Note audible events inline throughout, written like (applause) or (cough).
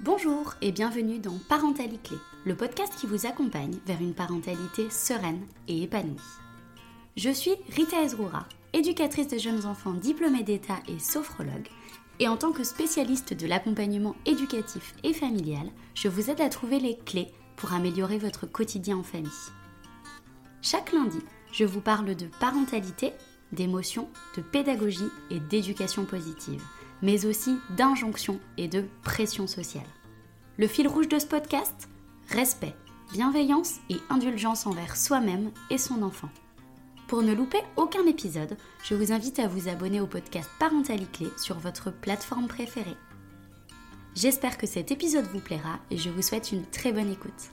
Bonjour et bienvenue dans Parentalité le podcast qui vous accompagne vers une parentalité sereine et épanouie. Je suis Rita Ezroura, éducatrice de jeunes enfants diplômée d'État et sophrologue, et en tant que spécialiste de l'accompagnement éducatif et familial, je vous aide à trouver les clés pour améliorer votre quotidien en famille. Chaque lundi, je vous parle de parentalité, d'émotion, de pédagogie et d'éducation positive, mais aussi d'injonction et de pression sociale. Le fil rouge de ce podcast Respect, bienveillance et indulgence envers soi-même et son enfant. Pour ne louper aucun épisode, je vous invite à vous abonner au podcast Parentalité sur votre plateforme préférée. J'espère que cet épisode vous plaira et je vous souhaite une très bonne écoute.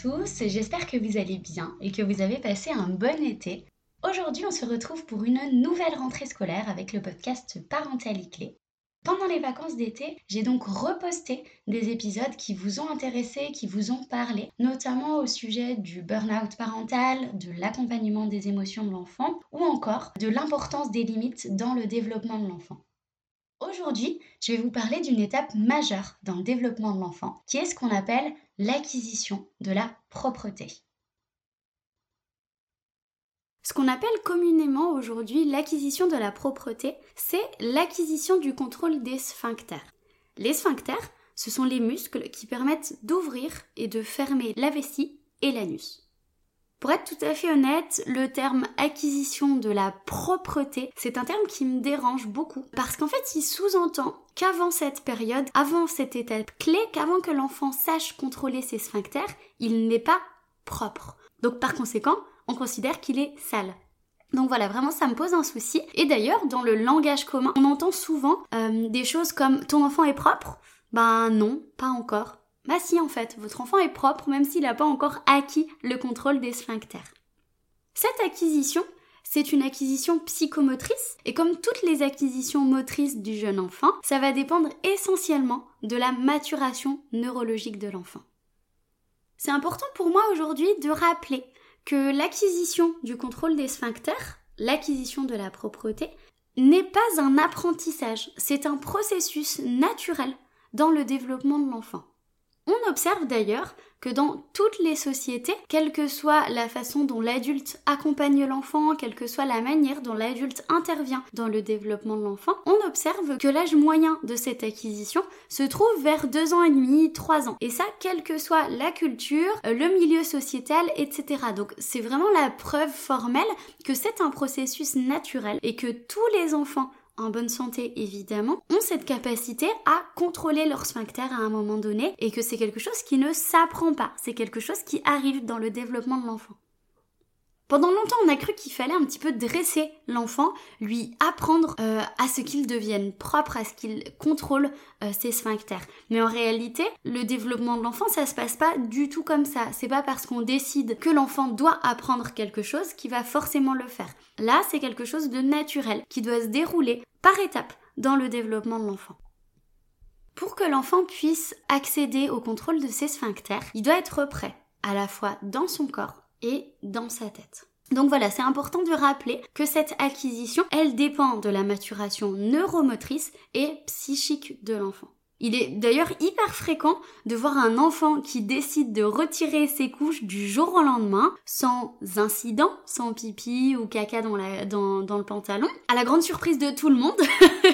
Tous, j'espère que vous allez bien et que vous avez passé un bon été. Aujourd'hui, on se retrouve pour une nouvelle rentrée scolaire avec le podcast Parentalité Clé. Pendant les vacances d'été, j'ai donc reposté des épisodes qui vous ont intéressé, qui vous ont parlé, notamment au sujet du burn-out parental, de l'accompagnement des émotions de l'enfant ou encore de l'importance des limites dans le développement de l'enfant. Aujourd'hui, je vais vous parler d'une étape majeure dans le développement de l'enfant, qui est ce qu'on appelle l'acquisition de la propreté. Ce qu'on appelle communément aujourd'hui l'acquisition de la propreté, c'est l'acquisition du contrôle des sphincters. Les sphincters, ce sont les muscles qui permettent d'ouvrir et de fermer la vessie et l'anus. Pour être tout à fait honnête, le terme acquisition de la propreté, c'est un terme qui me dérange beaucoup parce qu'en fait, il sous-entend qu'avant cette période, avant cette étape clé, qu'avant que l'enfant sache contrôler ses sphincters, il n'est pas propre. Donc par conséquent, on considère qu'il est sale. Donc voilà, vraiment ça me pose un souci. Et d'ailleurs, dans le langage commun, on entend souvent euh, des choses comme ton enfant est propre Ben non, pas encore. Bah si en fait, votre enfant est propre même s'il n'a pas encore acquis le contrôle des sphincters. Cette acquisition, c'est une acquisition psychomotrice et comme toutes les acquisitions motrices du jeune enfant, ça va dépendre essentiellement de la maturation neurologique de l'enfant. C'est important pour moi aujourd'hui de rappeler que l'acquisition du contrôle des sphincters, l'acquisition de la propreté, n'est pas un apprentissage, c'est un processus naturel dans le développement de l'enfant. On observe d'ailleurs que dans toutes les sociétés, quelle que soit la façon dont l'adulte accompagne l'enfant, quelle que soit la manière dont l'adulte intervient dans le développement de l'enfant, on observe que l'âge moyen de cette acquisition se trouve vers deux ans et demi, trois ans. Et ça, quelle que soit la culture, le milieu sociétal, etc. Donc c'est vraiment la preuve formelle que c'est un processus naturel et que tous les enfants en bonne santé évidemment, ont cette capacité à contrôler leur sphincter à un moment donné et que c'est quelque chose qui ne s'apprend pas, c'est quelque chose qui arrive dans le développement de l'enfant. Pendant longtemps, on a cru qu'il fallait un petit peu dresser l'enfant, lui apprendre euh, à ce qu'il devienne propre, à ce qu'il contrôle euh, ses sphincters. Mais en réalité, le développement de l'enfant, ça se passe pas du tout comme ça. C'est pas parce qu'on décide que l'enfant doit apprendre quelque chose qu'il va forcément le faire. Là, c'est quelque chose de naturel qui doit se dérouler par étapes dans le développement de l'enfant. Pour que l'enfant puisse accéder au contrôle de ses sphincters, il doit être prêt, à la fois dans son corps et dans sa tête. Donc voilà, c'est important de rappeler que cette acquisition, elle dépend de la maturation neuromotrice et psychique de l'enfant. Il est d'ailleurs hyper fréquent de voir un enfant qui décide de retirer ses couches du jour au lendemain, sans incident, sans pipi ou caca dans, dans le pantalon, à la grande surprise de tout le monde,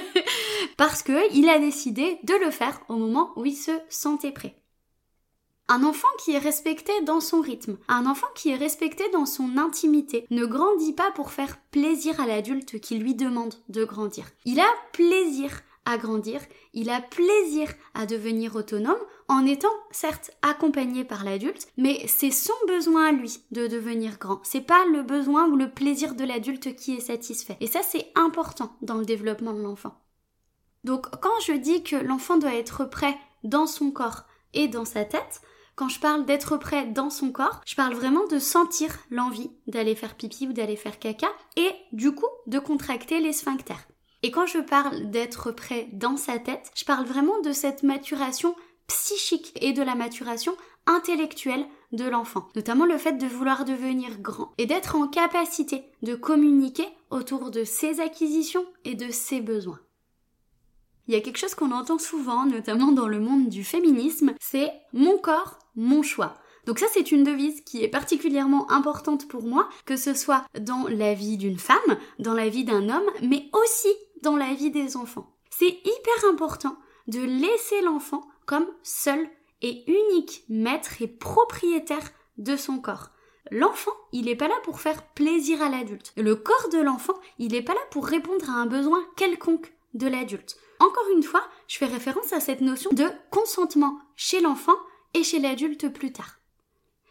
(laughs) parce qu'il a décidé de le faire au moment où il se sentait prêt. Un enfant qui est respecté dans son rythme, un enfant qui est respecté dans son intimité, ne grandit pas pour faire plaisir à l'adulte qui lui demande de grandir. Il a plaisir à grandir, il a plaisir à devenir autonome en étant certes accompagné par l'adulte, mais c'est son besoin à lui de devenir grand. C'est pas le besoin ou le plaisir de l'adulte qui est satisfait. Et ça c'est important dans le développement de l'enfant. Donc quand je dis que l'enfant doit être prêt dans son corps et dans sa tête, quand je parle d'être prêt dans son corps, je parle vraiment de sentir l'envie d'aller faire pipi ou d'aller faire caca et du coup de contracter les sphincters. Et quand je parle d'être prêt dans sa tête, je parle vraiment de cette maturation psychique et de la maturation intellectuelle de l'enfant, notamment le fait de vouloir devenir grand et d'être en capacité de communiquer autour de ses acquisitions et de ses besoins. Il y a quelque chose qu'on entend souvent, notamment dans le monde du féminisme, c'est mon corps, mon choix. Donc ça, c'est une devise qui est particulièrement importante pour moi, que ce soit dans la vie d'une femme, dans la vie d'un homme, mais aussi dans la vie des enfants. C'est hyper important de laisser l'enfant comme seul et unique maître et propriétaire de son corps. L'enfant, il n'est pas là pour faire plaisir à l'adulte. Le corps de l'enfant, il n'est pas là pour répondre à un besoin quelconque de l'adulte. Encore une fois, je fais référence à cette notion de consentement chez l'enfant et chez l'adulte plus tard.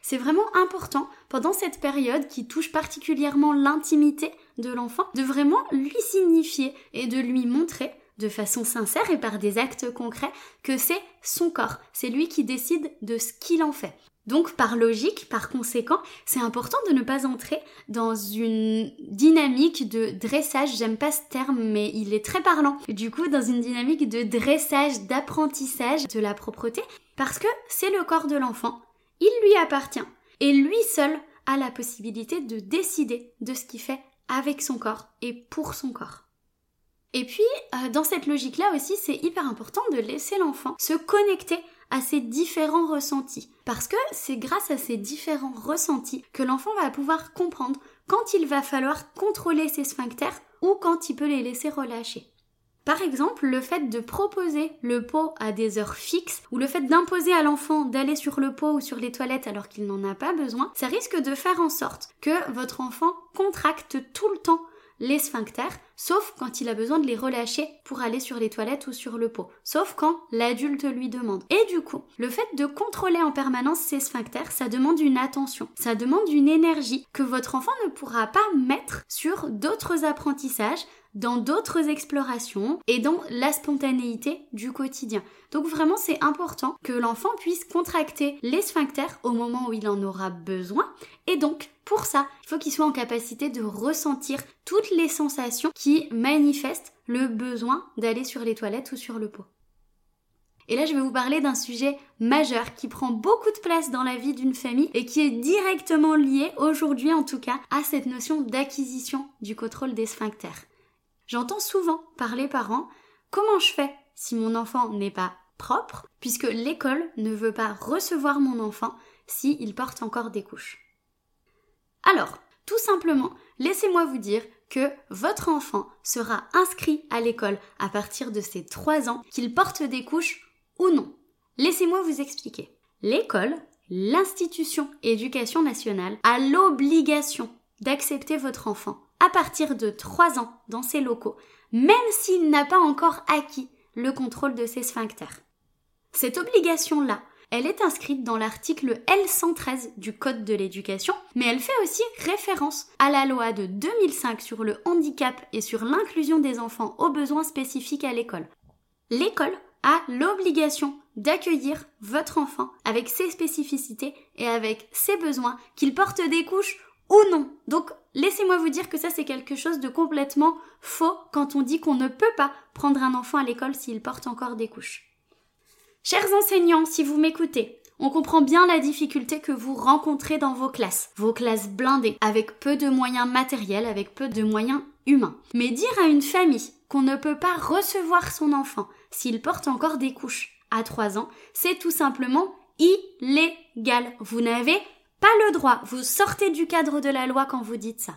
C'est vraiment important pendant cette période qui touche particulièrement l'intimité de l'enfant de vraiment lui signifier et de lui montrer de façon sincère et par des actes concrets que c'est son corps, c'est lui qui décide de ce qu'il en fait. Donc par logique, par conséquent, c'est important de ne pas entrer dans une dynamique de dressage, j'aime pas ce terme mais il est très parlant. Du coup, dans une dynamique de dressage, d'apprentissage de la propreté parce que c'est le corps de l'enfant, il lui appartient et lui seul a la possibilité de décider de ce qu'il fait avec son corps et pour son corps. Et puis, euh, dans cette logique-là aussi, c'est hyper important de laisser l'enfant se connecter à ses différents ressentis. Parce que c'est grâce à ces différents ressentis que l'enfant va pouvoir comprendre quand il va falloir contrôler ses sphincters ou quand il peut les laisser relâcher. Par exemple, le fait de proposer le pot à des heures fixes ou le fait d'imposer à l'enfant d'aller sur le pot ou sur les toilettes alors qu'il n'en a pas besoin, ça risque de faire en sorte que votre enfant contracte tout le temps les sphincters, sauf quand il a besoin de les relâcher pour aller sur les toilettes ou sur le pot, sauf quand l'adulte lui demande. Et du coup, le fait de contrôler en permanence ces sphincters, ça demande une attention, ça demande une énergie que votre enfant ne pourra pas mettre sur d'autres apprentissages, dans d'autres explorations et dans la spontanéité du quotidien. Donc vraiment c'est important que l'enfant puisse contracter les sphincters au moment où il en aura besoin et donc pour ça, il faut qu'il soit en capacité de ressentir toutes les sensations qui manifestent le besoin d'aller sur les toilettes ou sur le pot. Et là, je vais vous parler d'un sujet majeur qui prend beaucoup de place dans la vie d'une famille et qui est directement lié, aujourd'hui en tout cas, à cette notion d'acquisition du contrôle des sphincters. J'entends souvent par les parents comment je fais si mon enfant n'est pas propre, puisque l'école ne veut pas recevoir mon enfant s'il porte encore des couches. Alors, tout simplement, laissez-moi vous dire que votre enfant sera inscrit à l'école à partir de ses 3 ans, qu'il porte des couches ou non. Laissez-moi vous expliquer. L'école, l'institution éducation nationale, a l'obligation d'accepter votre enfant à partir de 3 ans dans ses locaux, même s'il n'a pas encore acquis le contrôle de ses sphincters. Cette obligation-là, elle est inscrite dans l'article L113 du Code de l'éducation, mais elle fait aussi référence à la loi de 2005 sur le handicap et sur l'inclusion des enfants aux besoins spécifiques à l'école. L'école a l'obligation d'accueillir votre enfant avec ses spécificités et avec ses besoins, qu'il porte des couches ou non. Laissez-moi vous dire que ça c'est quelque chose de complètement faux quand on dit qu'on ne peut pas prendre un enfant à l'école s'il porte encore des couches. Chers enseignants, si vous m'écoutez, on comprend bien la difficulté que vous rencontrez dans vos classes, vos classes blindées, avec peu de moyens matériels, avec peu de moyens humains. Mais dire à une famille qu'on ne peut pas recevoir son enfant s'il porte encore des couches à 3 ans, c'est tout simplement illégal. Vous n'avez pas le droit. Vous sortez du cadre de la loi quand vous dites ça.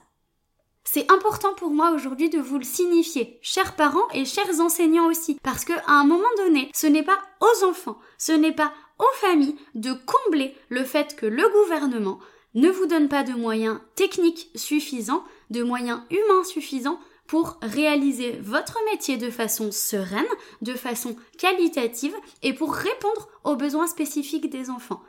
C'est important pour moi aujourd'hui de vous le signifier, chers parents et chers enseignants aussi, parce qu'à un moment donné, ce n'est pas aux enfants, ce n'est pas aux familles de combler le fait que le gouvernement ne vous donne pas de moyens techniques suffisants, de moyens humains suffisants pour réaliser votre métier de façon sereine, de façon qualitative et pour répondre aux besoins spécifiques des enfants.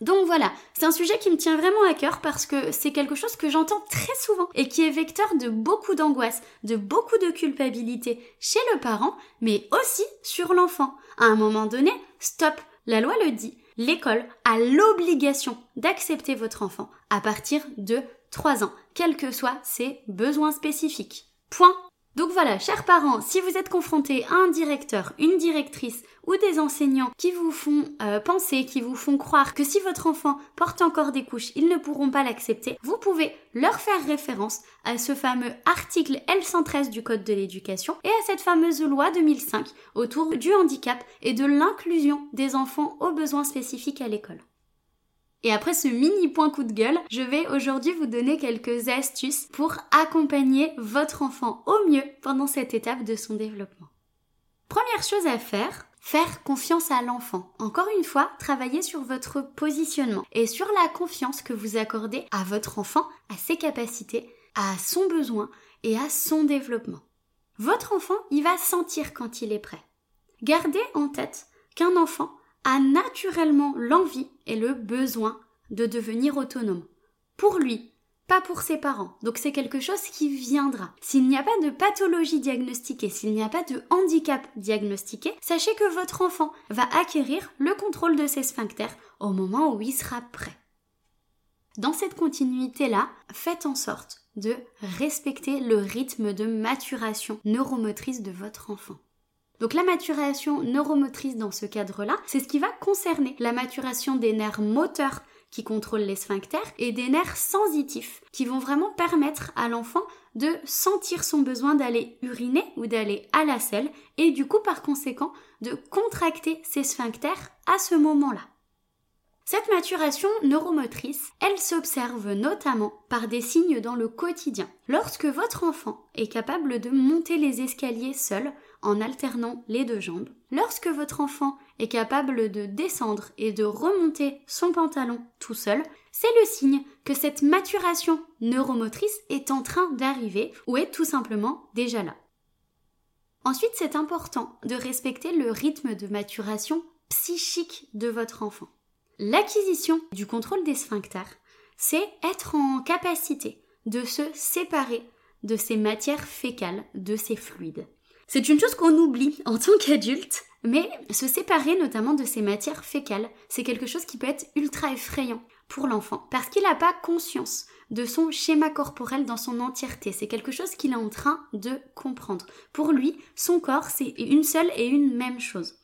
Donc voilà, c'est un sujet qui me tient vraiment à cœur parce que c'est quelque chose que j'entends très souvent et qui est vecteur de beaucoup d'angoisse, de beaucoup de culpabilité chez le parent, mais aussi sur l'enfant. À un moment donné, stop, la loi le dit, l'école a l'obligation d'accepter votre enfant à partir de 3 ans, quels que soient ses besoins spécifiques. Point Donc voilà, chers parents, si vous êtes confrontés à un directeur, une directrice ou des enseignants qui vous font euh, penser, qui vous font croire que si votre enfant porte encore des couches, ils ne pourront pas l'accepter, vous pouvez leur faire référence à ce fameux article L113 du Code de l'éducation et à cette fameuse loi 2005 autour du handicap et de l'inclusion des enfants aux besoins spécifiques à l'école. Et après ce mini point coup de gueule, je vais aujourd'hui vous donner quelques astuces pour accompagner votre enfant au mieux pendant cette étape de son développement. Première chose à faire, faire confiance à l'enfant. Encore une fois, travailler sur votre positionnement et sur la confiance que vous accordez à votre enfant, à ses capacités, à son besoin et à son développement. Votre enfant, il va sentir quand il est prêt. Gardez en tête qu'un enfant naturellement l'envie et le besoin de devenir autonome. Pour lui, pas pour ses parents. Donc c'est quelque chose qui viendra. S'il n'y a pas de pathologie diagnostiquée, s'il n'y a pas de handicap diagnostiqué, sachez que votre enfant va acquérir le contrôle de ses sphincters au moment où il sera prêt. Dans cette continuité-là, faites en sorte de respecter le rythme de maturation neuromotrice de votre enfant. Donc la maturation neuromotrice dans ce cadre-là, c'est ce qui va concerner la maturation des nerfs moteurs qui contrôlent les sphincters et des nerfs sensitifs qui vont vraiment permettre à l'enfant de sentir son besoin d'aller uriner ou d'aller à la selle et du coup par conséquent de contracter ses sphincters à ce moment-là. Cette maturation neuromotrice, elle s'observe notamment par des signes dans le quotidien. Lorsque votre enfant est capable de monter les escaliers seul en alternant les deux jambes, lorsque votre enfant est capable de descendre et de remonter son pantalon tout seul, c'est le signe que cette maturation neuromotrice est en train d'arriver ou est tout simplement déjà là. Ensuite, c'est important de respecter le rythme de maturation psychique de votre enfant. L'acquisition du contrôle des sphincters, c'est être en capacité de se séparer de ces matières fécales, de ces fluides. C'est une chose qu'on oublie en tant qu'adulte, mais se séparer notamment de ces matières fécales, c'est quelque chose qui peut être ultra effrayant pour l'enfant, parce qu'il n'a pas conscience de son schéma corporel dans son entièreté. C'est quelque chose qu'il est en train de comprendre. Pour lui, son corps, c'est une seule et une même chose.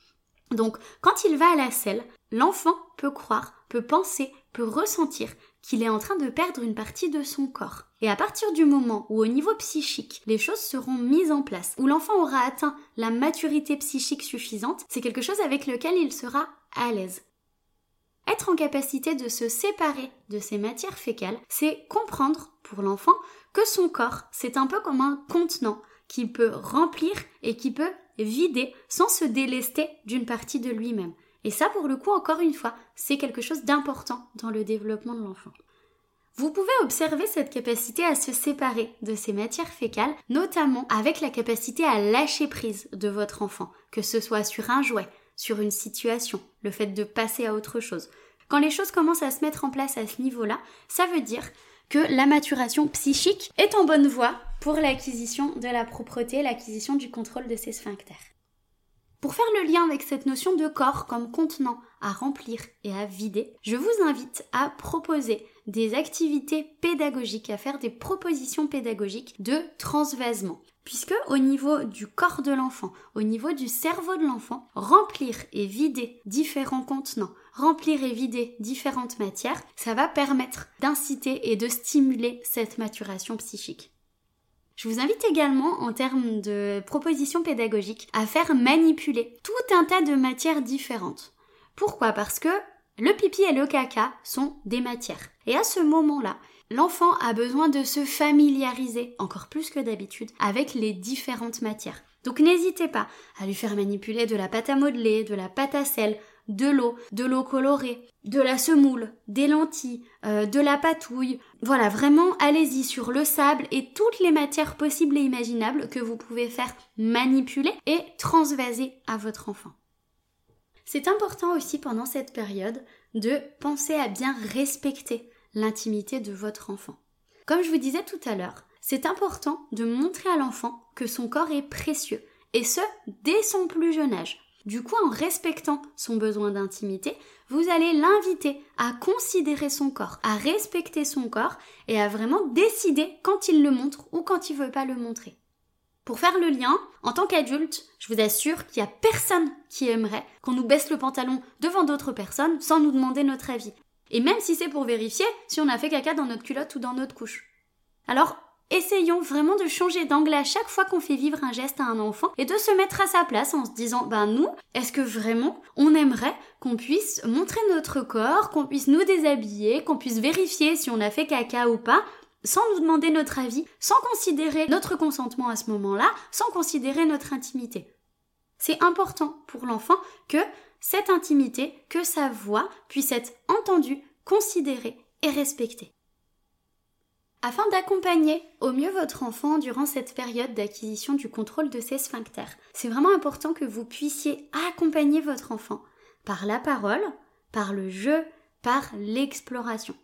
Donc, quand il va à la selle, l'enfant peut croire, peut penser, peut ressentir qu'il est en train de perdre une partie de son corps. Et à partir du moment où au niveau psychique, les choses seront mises en place, où l'enfant aura atteint la maturité psychique suffisante, c'est quelque chose avec lequel il sera à l'aise. Être en capacité de se séparer de ces matières fécales, c'est comprendre pour l'enfant que son corps, c'est un peu comme un contenant qui peut remplir et qui peut vider sans se délester d'une partie de lui-même. Et ça, pour le coup, encore une fois, c'est quelque chose d'important dans le développement de l'enfant. Vous pouvez observer cette capacité à se séparer de ces matières fécales, notamment avec la capacité à lâcher prise de votre enfant, que ce soit sur un jouet, sur une situation, le fait de passer à autre chose. Quand les choses commencent à se mettre en place à ce niveau-là, ça veut dire que la maturation psychique est en bonne voie pour l'acquisition de la propreté, l'acquisition du contrôle de ces sphincters. Pour faire le lien avec cette notion de corps comme contenant à remplir et à vider, je vous invite à proposer des activités pédagogiques, à faire des propositions pédagogiques de transvasement. Puisque au niveau du corps de l'enfant, au niveau du cerveau de l'enfant, remplir et vider différents contenants, remplir et vider différentes matières, ça va permettre d'inciter et de stimuler cette maturation psychique. Je vous invite également, en termes de propositions pédagogiques, à faire manipuler tout un tas de matières différentes. Pourquoi? Parce que le pipi et le caca sont des matières. Et à ce moment-là, l'enfant a besoin de se familiariser, encore plus que d'habitude, avec les différentes matières. Donc n'hésitez pas à lui faire manipuler de la pâte à modeler, de la pâte à sel, de l'eau, de l'eau colorée, de la semoule, des lentilles, euh, de la patouille. Voilà, vraiment, allez-y sur le sable et toutes les matières possibles et imaginables que vous pouvez faire manipuler et transvaser à votre enfant. C'est important aussi pendant cette période de penser à bien respecter l'intimité de votre enfant. Comme je vous disais tout à l'heure, c'est important de montrer à l'enfant que son corps est précieux, et ce, dès son plus jeune âge. Du coup, en respectant son besoin d'intimité, vous allez l'inviter à considérer son corps, à respecter son corps et à vraiment décider quand il le montre ou quand il veut pas le montrer. Pour faire le lien, en tant qu'adulte, je vous assure qu'il n'y a personne qui aimerait qu'on nous baisse le pantalon devant d'autres personnes sans nous demander notre avis. Et même si c'est pour vérifier si on a fait caca dans notre culotte ou dans notre couche. Alors, essayons vraiment de changer d'angle à chaque fois qu'on fait vivre un geste à un enfant et de se mettre à sa place en se disant, ben nous, est-ce que vraiment on aimerait qu'on puisse montrer notre corps, qu'on puisse nous déshabiller, qu'on puisse vérifier si on a fait caca ou pas, sans nous demander notre avis, sans considérer notre consentement à ce moment-là, sans considérer notre intimité. C'est important pour l'enfant que cette intimité, que sa voix puisse être entendue, considérée et respectée. Afin d'accompagner au mieux votre enfant durant cette période d'acquisition du contrôle de ses sphincters, c'est vraiment important que vous puissiez accompagner votre enfant par la parole, par le jeu, par l'exploration.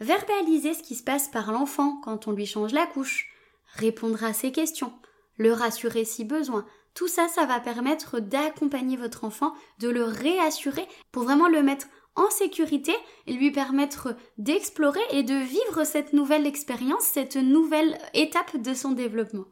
Verbaliser ce qui se passe par l'enfant quand on lui change la couche, répondre à ses questions, le rassurer si besoin. Tout ça, ça va permettre d'accompagner votre enfant, de le réassurer pour vraiment le mettre en sécurité et lui permettre d'explorer et de vivre cette nouvelle expérience, cette nouvelle étape de son développement.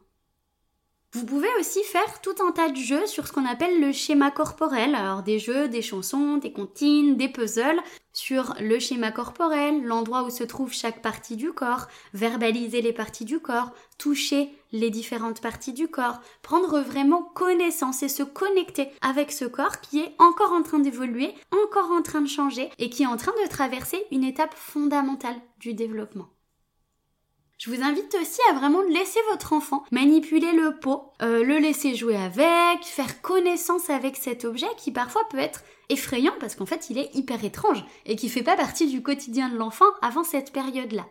Vous pouvez aussi faire tout un tas de jeux sur ce qu'on appelle le schéma corporel, alors des jeux, des chansons, des comptines, des puzzles, sur le schéma corporel, l'endroit où se trouve chaque partie du corps, verbaliser les parties du corps, toucher les différentes parties du corps, prendre vraiment connaissance et se connecter avec ce corps qui est encore en train d'évoluer, encore en train de changer et qui est en train de traverser une étape fondamentale du développement. Je vous invite aussi à vraiment laisser votre enfant manipuler le pot, euh, le laisser jouer avec, faire connaissance avec cet objet qui parfois peut être effrayant parce qu'en fait il est hyper étrange et qui fait pas partie du quotidien de l'enfant avant cette période-là.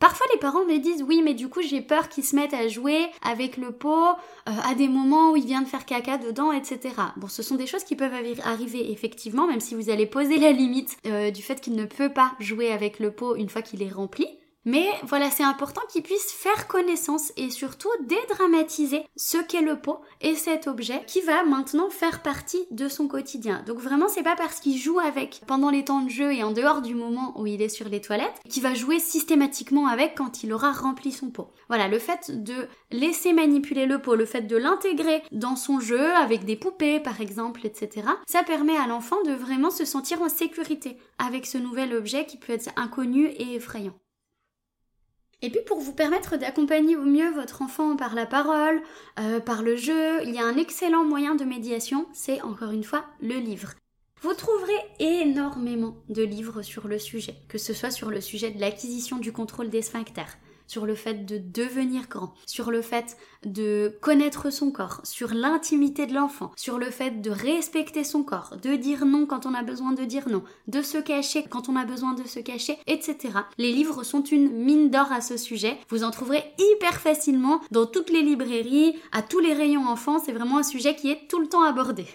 Parfois les parents me disent oui mais du coup j'ai peur qu'ils se mettent à jouer avec le pot euh, à des moments où il vient de faire caca dedans etc. Bon ce sont des choses qui peuvent arriver effectivement même si vous allez poser la limite euh, du fait qu'il ne peut pas jouer avec le pot une fois qu'il est rempli. Mais voilà, c'est important qu'il puisse faire connaissance et surtout dédramatiser ce qu'est le pot et cet objet qui va maintenant faire partie de son quotidien. Donc vraiment, c'est pas parce qu'il joue avec pendant les temps de jeu et en dehors du moment où il est sur les toilettes qu'il va jouer systématiquement avec quand il aura rempli son pot. Voilà, le fait de laisser manipuler le pot, le fait de l'intégrer dans son jeu avec des poupées par exemple, etc. Ça permet à l'enfant de vraiment se sentir en sécurité avec ce nouvel objet qui peut être inconnu et effrayant. Et puis pour vous permettre d'accompagner au mieux votre enfant par la parole, euh, par le jeu, il y a un excellent moyen de médiation, c'est encore une fois le livre. Vous trouverez énormément de livres sur le sujet, que ce soit sur le sujet de l'acquisition du contrôle des sphincters, sur le fait de devenir grand, sur le fait de connaître son corps, sur l'intimité de l'enfant, sur le fait de respecter son corps, de dire non quand on a besoin de dire non, de se cacher quand on a besoin de se cacher, etc. Les livres sont une mine d'or à ce sujet. Vous en trouverez hyper facilement dans toutes les librairies, à tous les rayons enfants. C'est vraiment un sujet qui est tout le temps abordé.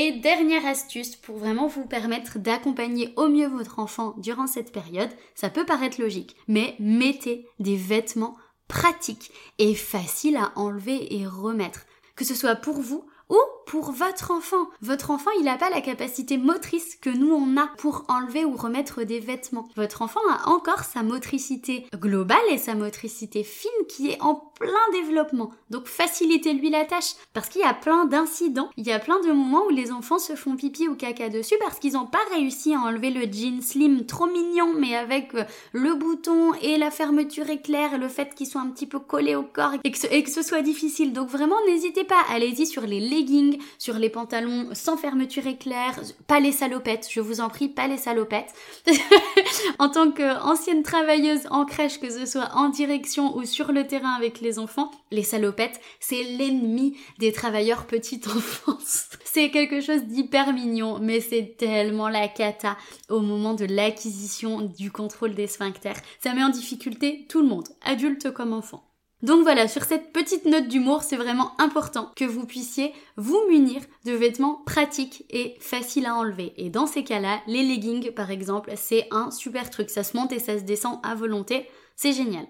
Et dernière astuce pour vraiment vous permettre d'accompagner au mieux votre enfant durant cette période, ça peut paraître logique, mais mettez des vêtements pratiques et faciles à enlever et remettre. Que ce soit pour vous ou pour votre enfant. Votre enfant, il n'a pas la capacité motrice que nous on a pour enlever ou remettre des vêtements. Votre enfant a encore sa motricité globale et sa motricité fine qui est en plein développement. Donc facilitez-lui la tâche parce qu'il y a plein d'incidents. Il y a plein de moments où les enfants se font pipi ou caca dessus parce qu'ils n'ont pas réussi à enlever le jean slim trop mignon mais avec euh, le bouton et la fermeture éclair et le fait qu'ils soient un petit peu collés au corps et que ce, et que ce soit difficile. Donc vraiment n'hésitez pas, allez-y sur les leggings, sur les pantalons sans fermeture éclair, pas les salopettes, je vous en prie, pas les salopettes. (laughs) en tant qu'ancienne travailleuse en crèche, que ce soit en direction ou sur le terrain avec les enfants, les salopettes, c'est l'ennemi des travailleurs petite enfance. (laughs) c'est quelque chose d'hyper mignon, mais c'est tellement la cata au moment de l'acquisition du contrôle des sphincters. Ça met en difficulté tout le monde, adulte comme enfant. Donc voilà, sur cette petite note d'humour, c'est vraiment important que vous puissiez vous munir de vêtements pratiques et faciles à enlever. Et dans ces cas-là, les leggings par exemple, c'est un super truc. Ça se monte et ça se descend à volonté. C'est génial.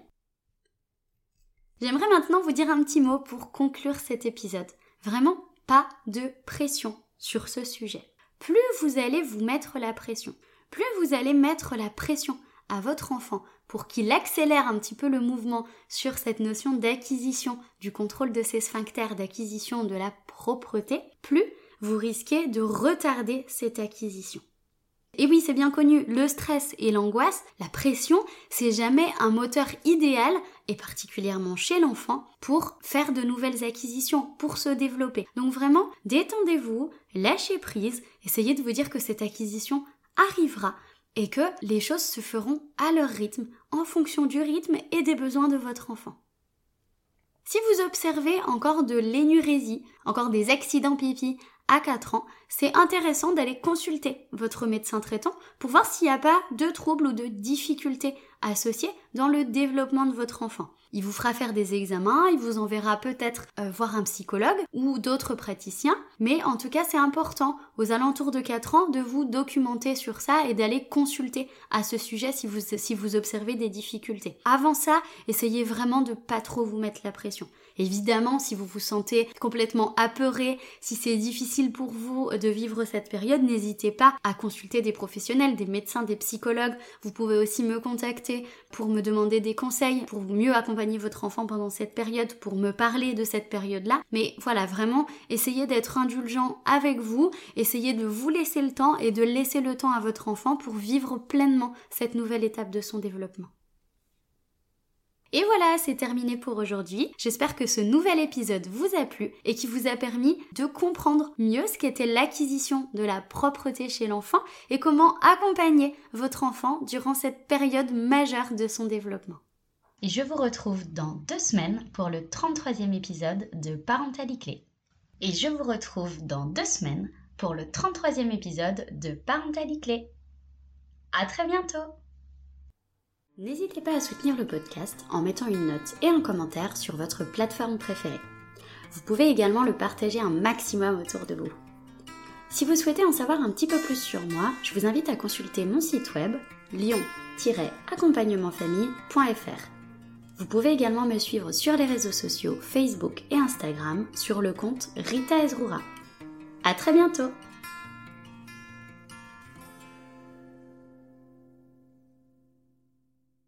J'aimerais maintenant vous dire un petit mot pour conclure cet épisode. Vraiment, pas de pression sur ce sujet. Plus vous allez vous mettre la pression, plus vous allez mettre la pression à votre enfant pour qu'il accélère un petit peu le mouvement sur cette notion d'acquisition, du contrôle de ses sphincters, d'acquisition de la propreté, plus vous risquez de retarder cette acquisition. Et oui, c'est bien connu, le stress et l'angoisse, la pression, c'est jamais un moteur idéal, et particulièrement chez l'enfant, pour faire de nouvelles acquisitions, pour se développer. Donc vraiment, détendez-vous, lâchez prise, essayez de vous dire que cette acquisition arrivera et que les choses se feront à leur rythme, en fonction du rythme et des besoins de votre enfant. Si vous observez encore de l'énurésie, encore des accidents pipi à 4 ans, c'est intéressant d'aller consulter votre médecin traitant pour voir s'il n'y a pas de troubles ou de difficultés associées dans le développement de votre enfant. Il vous fera faire des examens, il vous enverra peut-être euh, voir un psychologue ou d'autres praticiens, mais en tout cas c'est important aux alentours de 4 ans de vous documenter sur ça et d'aller consulter à ce sujet si vous, si vous observez des difficultés. Avant ça, essayez vraiment de pas trop vous mettre la pression. Évidemment, si vous vous sentez complètement apeuré, si c'est difficile pour vous de vivre cette période, n'hésitez pas à consulter des professionnels, des médecins, des psychologues. Vous pouvez aussi me contacter pour me demander des conseils, pour mieux accompagner votre enfant pendant cette période, pour me parler de cette période-là. Mais voilà, vraiment, essayez d'être indulgent avec vous, essayez de vous laisser le temps et de laisser le temps à votre enfant pour vivre pleinement cette nouvelle étape de son développement. Et voilà, c'est terminé pour aujourd'hui. J'espère que ce nouvel épisode vous a plu et qui vous a permis de comprendre mieux ce qu'était l'acquisition de la propreté chez l'enfant et comment accompagner votre enfant durant cette période majeure de son développement. Et je vous retrouve dans deux semaines pour le 33e épisode de Parentalité. Et je vous retrouve dans deux semaines pour le 33e épisode de Parentalité. À très bientôt! N'hésitez pas à soutenir le podcast en mettant une note et un commentaire sur votre plateforme préférée. Vous pouvez également le partager un maximum autour de vous. Si vous souhaitez en savoir un petit peu plus sur moi, je vous invite à consulter mon site web lion-accompagnementfamille.fr. Vous pouvez également me suivre sur les réseaux sociaux Facebook et Instagram sur le compte Rita Ezrura. À très bientôt!